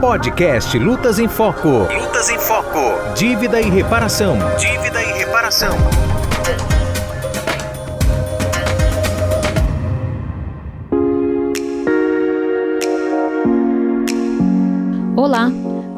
Podcast Lutas em Foco. Lutas em Foco. Dívida e reparação. Dívida e reparação. Olá,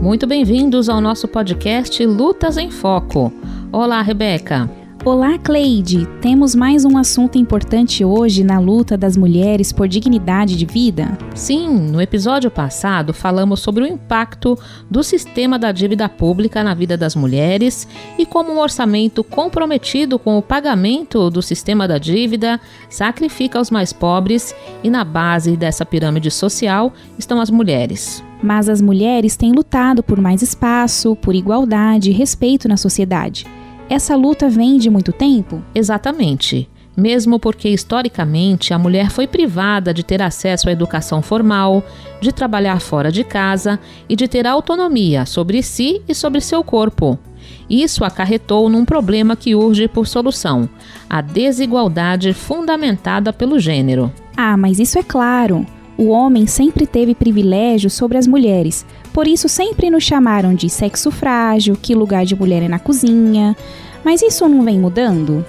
muito bem-vindos ao nosso podcast Lutas em Foco. Olá, Rebeca. Olá, Cleide! Temos mais um assunto importante hoje na luta das mulheres por dignidade de vida? Sim, no episódio passado falamos sobre o impacto do sistema da dívida pública na vida das mulheres e como um orçamento comprometido com o pagamento do sistema da dívida sacrifica os mais pobres e na base dessa pirâmide social estão as mulheres. Mas as mulheres têm lutado por mais espaço, por igualdade e respeito na sociedade. Essa luta vem de muito tempo? Exatamente. Mesmo porque historicamente a mulher foi privada de ter acesso à educação formal, de trabalhar fora de casa e de ter autonomia sobre si e sobre seu corpo. Isso acarretou num problema que urge por solução: a desigualdade fundamentada pelo gênero. Ah, mas isso é claro. O homem sempre teve privilégio sobre as mulheres, por isso sempre nos chamaram de sexo frágil, que lugar de mulher é na cozinha. Mas isso não vem mudando?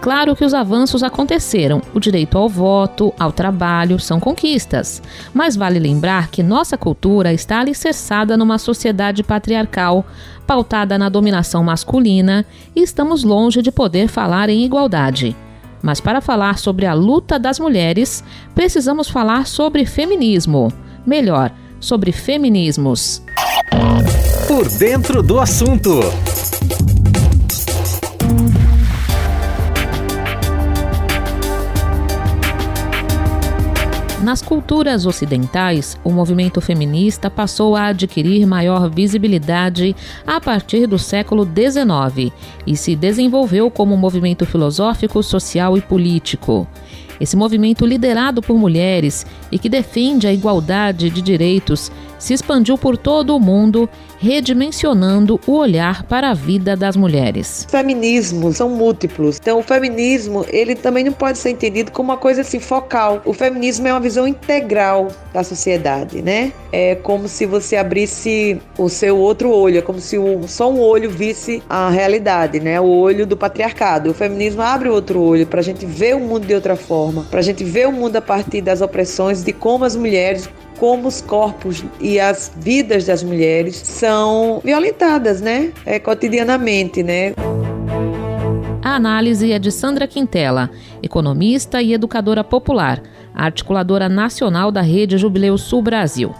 Claro que os avanços aconteceram. O direito ao voto, ao trabalho, são conquistas. Mas vale lembrar que nossa cultura está alicerçada numa sociedade patriarcal, pautada na dominação masculina, e estamos longe de poder falar em igualdade. Mas para falar sobre a luta das mulheres, precisamos falar sobre feminismo. Melhor, sobre feminismos. Por dentro do assunto. Nas culturas ocidentais, o movimento feminista passou a adquirir maior visibilidade a partir do século XIX e se desenvolveu como um movimento filosófico, social e político. Esse movimento, liderado por mulheres e que defende a igualdade de direitos, se expandiu por todo o mundo, redimensionando o olhar para a vida das mulheres. Feminismos são múltiplos. Então, o feminismo, ele também não pode ser entendido como uma coisa assim focal. O feminismo é uma visão integral da sociedade, né? É como se você abrisse o seu outro olho, é como se só um olho visse a realidade, né? O olho do patriarcado. O feminismo abre o outro olho para a gente ver o mundo de outra forma, para a gente ver o mundo a partir das opressões, de como as mulheres como os corpos e as vidas das mulheres são violentadas, né? É, cotidianamente, né? A análise é de Sandra Quintela, economista e educadora popular, articuladora nacional da Rede Jubileu Sul Brasil.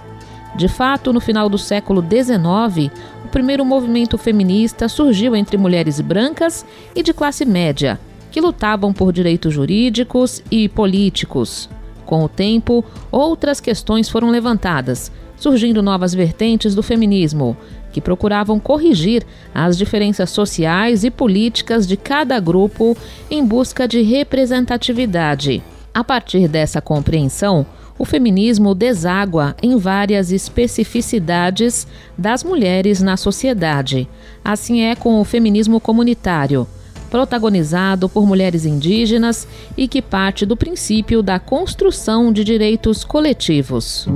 De fato, no final do século XIX, o primeiro movimento feminista surgiu entre mulheres brancas e de classe média, que lutavam por direitos jurídicos e políticos. Com o tempo, outras questões foram levantadas, surgindo novas vertentes do feminismo, que procuravam corrigir as diferenças sociais e políticas de cada grupo em busca de representatividade. A partir dessa compreensão, o feminismo deságua em várias especificidades das mulheres na sociedade. Assim é com o feminismo comunitário protagonizado por mulheres indígenas e que parte do princípio da construção de direitos coletivos.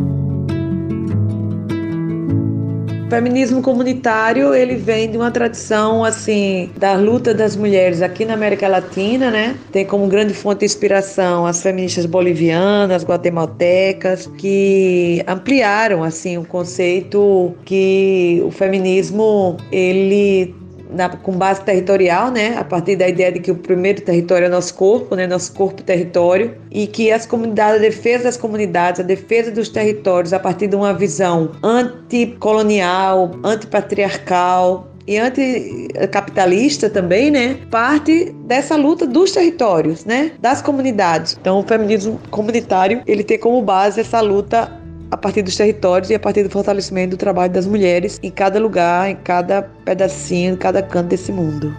O feminismo comunitário, ele vem de uma tradição assim da luta das mulheres aqui na América Latina, né? Tem como grande fonte de inspiração as feministas bolivianas, guatemaltecas, que ampliaram assim o conceito que o feminismo ele na, com base territorial, né, a partir da ideia de que o primeiro território é nosso corpo, né, nosso corpo-território, e que as comunidades, a defesa das comunidades, a defesa dos territórios, a partir de uma visão anticolonial, antipatriarcal, e anticapitalista também, né? Parte dessa luta dos territórios, né? Das comunidades. Então, o feminismo comunitário, ele tem como base essa luta a partir dos territórios e a partir do fortalecimento do trabalho das mulheres em cada lugar, em cada pedacinho, em cada canto desse mundo.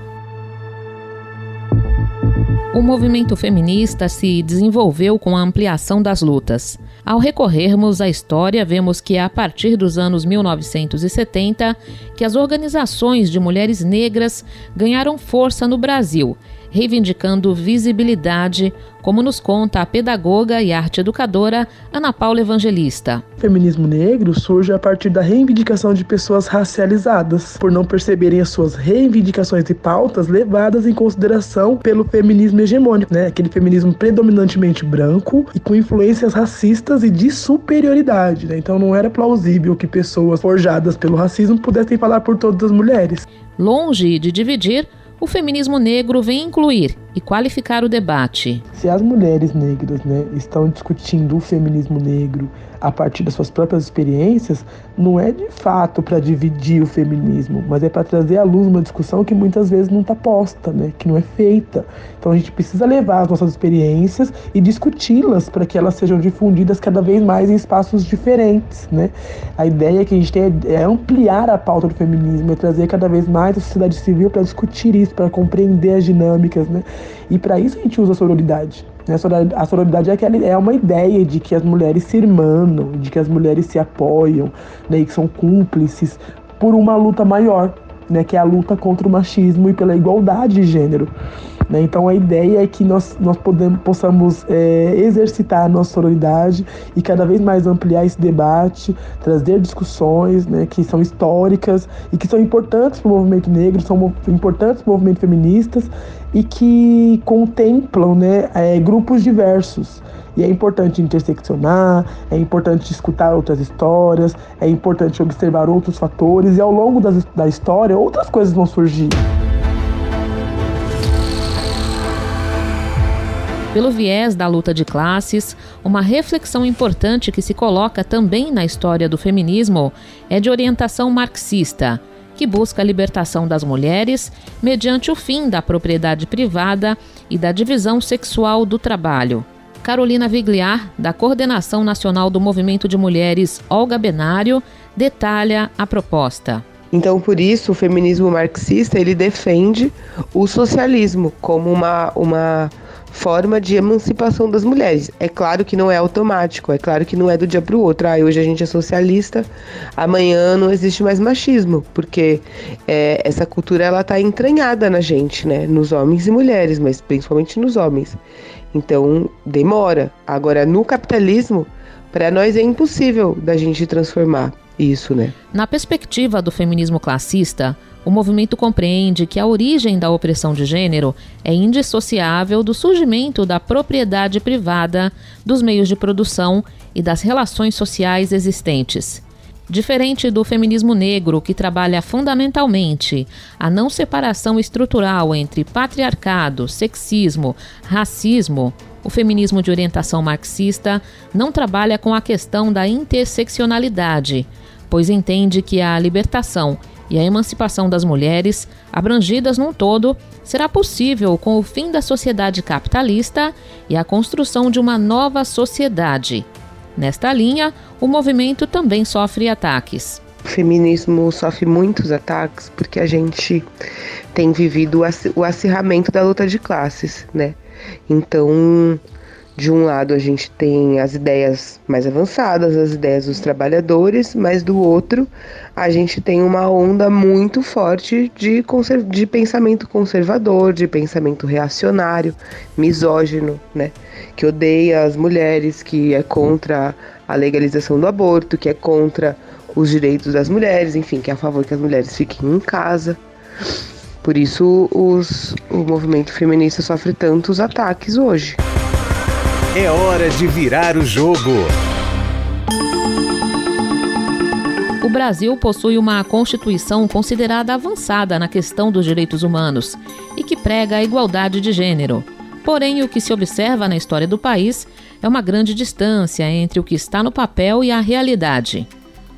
O movimento feminista se desenvolveu com a ampliação das lutas. Ao recorrermos à história, vemos que é a partir dos anos 1970 que as organizações de mulheres negras ganharam força no Brasil reivindicando visibilidade, como nos conta a pedagoga e arte educadora Ana Paula Evangelista. O feminismo negro surge a partir da reivindicação de pessoas racializadas, por não perceberem as suas reivindicações e pautas levadas em consideração pelo feminismo hegemônico, né? Aquele feminismo predominantemente branco e com influências racistas e de superioridade, né? Então não era plausível que pessoas forjadas pelo racismo pudessem falar por todas as mulheres. Longe de dividir, o feminismo negro vem incluir e qualificar o debate. Se as mulheres negras né, estão discutindo o feminismo negro a partir das suas próprias experiências, não é de fato para dividir o feminismo, mas é para trazer à luz uma discussão que muitas vezes não está posta, né, que não é feita. Então a gente precisa levar as nossas experiências e discuti-las para que elas sejam difundidas cada vez mais em espaços diferentes. Né? A ideia que a gente tem é ampliar a pauta do feminismo, é trazer cada vez mais a sociedade civil para discutir isso, para compreender as dinâmicas. Né? E para isso a gente usa a sororidade. Né? A sororidade é, aquela, é uma ideia de que as mulheres se irmanam, de que as mulheres se apoiam, né? e que são cúmplices por uma luta maior, né? que é a luta contra o machismo e pela igualdade de gênero. Né? Então a ideia é que nós, nós podemos, possamos é, exercitar a nossa sororidade e cada vez mais ampliar esse debate, trazer discussões né, que são históricas e que são importantes para o movimento negro, são importantes para o movimento feministas e que contemplam né, é, grupos diversos. E é importante interseccionar, é importante escutar outras histórias, é importante observar outros fatores, e ao longo das, da história outras coisas vão surgir. Pelo viés da luta de classes, uma reflexão importante que se coloca também na história do feminismo é de orientação marxista, que busca a libertação das mulheres mediante o fim da propriedade privada e da divisão sexual do trabalho. Carolina Vigliar, da Coordenação Nacional do Movimento de Mulheres Olga Benário, detalha a proposta. Então, por isso, o feminismo marxista ele defende o socialismo como uma, uma forma de emancipação das mulheres. É claro que não é automático, é claro que não é do dia para o outro. Ah, hoje a gente é socialista, amanhã não existe mais machismo, porque é, essa cultura ela está entranhada na gente, né? Nos homens e mulheres, mas principalmente nos homens. Então demora. Agora no capitalismo, para nós é impossível da gente transformar isso, né? Na perspectiva do feminismo classista, o movimento compreende que a origem da opressão de gênero é indissociável do surgimento da propriedade privada, dos meios de produção e das relações sociais existentes. Diferente do feminismo negro, que trabalha fundamentalmente a não separação estrutural entre patriarcado, sexismo, racismo, o feminismo de orientação marxista não trabalha com a questão da interseccionalidade, pois entende que a libertação e a emancipação das mulheres, abrangidas num todo, será possível com o fim da sociedade capitalista e a construção de uma nova sociedade. Nesta linha, o movimento também sofre ataques. O feminismo sofre muitos ataques porque a gente tem vivido o acirramento da luta de classes, né? Então, de um lado a gente tem as ideias mais avançadas, as ideias dos trabalhadores, mas do outro a gente tem uma onda muito forte de, de pensamento conservador, de pensamento reacionário, misógino, né? Que odeia as mulheres, que é contra a legalização do aborto, que é contra os direitos das mulheres, enfim, que é a favor que as mulheres fiquem em casa. Por isso os, o movimento feminista sofre tantos ataques hoje. É hora de virar o jogo. O Brasil possui uma Constituição considerada avançada na questão dos direitos humanos e que prega a igualdade de gênero. Porém, o que se observa na história do país é uma grande distância entre o que está no papel e a realidade.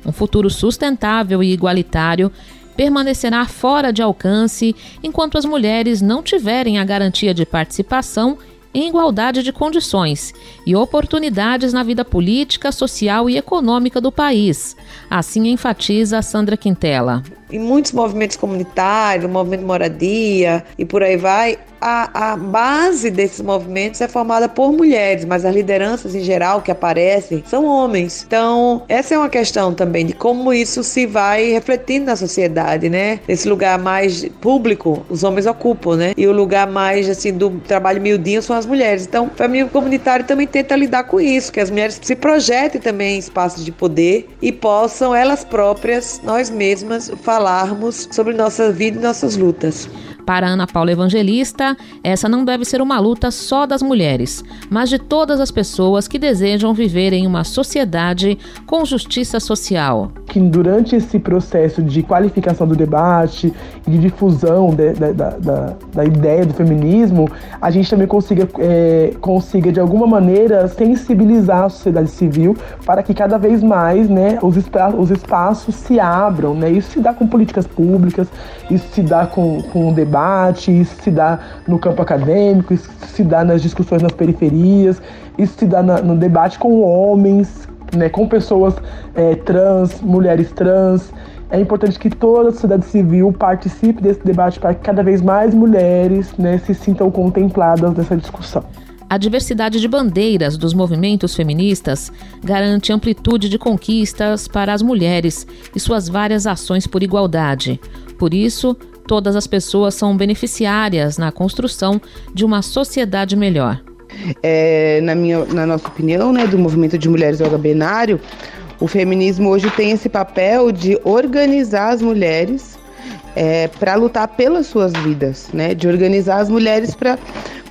Um futuro sustentável e igualitário permanecerá fora de alcance enquanto as mulheres não tiverem a garantia de participação em igualdade de condições e oportunidades na vida política, social e econômica do país. Assim enfatiza Sandra Quintela. Em muitos movimentos comunitários, movimento moradia e por aí vai, a, a base desses movimentos é formada por mulheres, mas as lideranças em geral que aparecem são homens. Então, essa é uma questão também de como isso se vai refletindo na sociedade, né? Esse lugar mais público, os homens ocupam, né? E o lugar mais, assim, do trabalho miudinho são as mulheres. Então, o feminismo comunitário também tenta lidar com isso, que as mulheres se projetem também em espaços de poder e possam elas próprias, nós mesmas, falarmos sobre nossa vida e nossas lutas. Para Ana Paula Evangelista, essa não deve ser uma luta só das mulheres, mas de todas as pessoas que desejam viver em uma sociedade com justiça social. Que durante esse processo de qualificação do debate e de difusão de, de, da, da, da, ideia do feminismo, a gente também consiga, é, consiga de alguma maneira sensibilizar a sociedade civil para que cada vez mais né, os, os espaços se abram. Né? Isso se dá com políticas públicas, isso se dá com, com o debate debate, isso se dá no campo acadêmico, isso se dá nas discussões nas periferias, isso se dá na, no debate com homens, né, com pessoas é, trans, mulheres trans. É importante que toda a sociedade civil participe desse debate para que cada vez mais mulheres né, se sintam contempladas nessa discussão. A diversidade de bandeiras dos movimentos feministas garante amplitude de conquistas para as mulheres e suas várias ações por igualdade. Por isso, todas as pessoas são beneficiárias na construção de uma sociedade melhor. É, na, minha, na nossa opinião, né, do movimento de mulheres ao gabinário, o feminismo hoje tem esse papel de organizar as mulheres é, para lutar pelas suas vidas, né, de organizar as mulheres para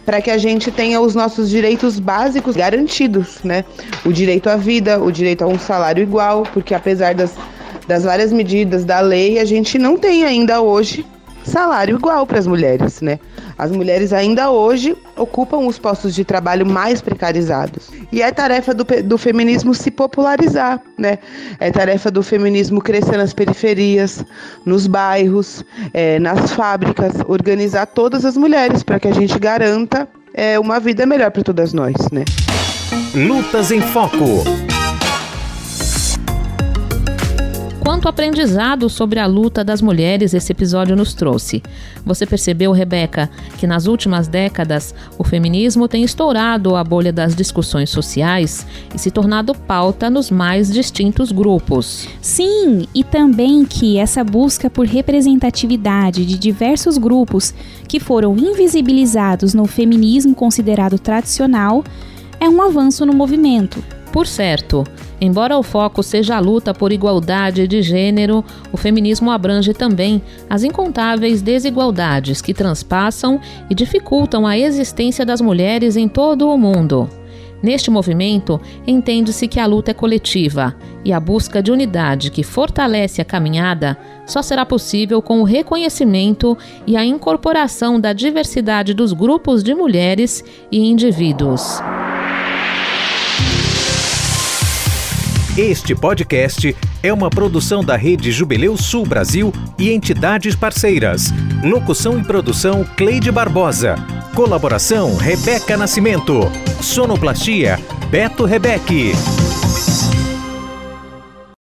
para que a gente tenha os nossos direitos básicos garantidos, né? O direito à vida, o direito a um salário igual, porque apesar das, das várias medidas da lei, a gente não tem ainda hoje salário igual para as mulheres, né? As mulheres ainda hoje ocupam os postos de trabalho mais precarizados. E é tarefa do, do feminismo se popularizar, né? É tarefa do feminismo crescer nas periferias, nos bairros, é, nas fábricas, organizar todas as mulheres para que a gente garanta é, uma vida melhor para todas nós, né? Lutas em Foco. Quanto aprendizado sobre a luta das mulheres esse episódio nos trouxe. Você percebeu, Rebeca, que nas últimas décadas o feminismo tem estourado a bolha das discussões sociais e se tornado pauta nos mais distintos grupos. Sim, e também que essa busca por representatividade de diversos grupos que foram invisibilizados no feminismo considerado tradicional é um avanço no movimento. Por certo, embora o foco seja a luta por igualdade de gênero, o feminismo abrange também as incontáveis desigualdades que transpassam e dificultam a existência das mulheres em todo o mundo. Neste movimento, entende-se que a luta é coletiva e a busca de unidade que fortalece a caminhada só será possível com o reconhecimento e a incorporação da diversidade dos grupos de mulheres e indivíduos. Este podcast é uma produção da Rede Jubileu Sul Brasil e entidades parceiras. Locução e produção Cleide Barbosa. Colaboração Rebeca Nascimento. Sonoplastia Beto Rebeque.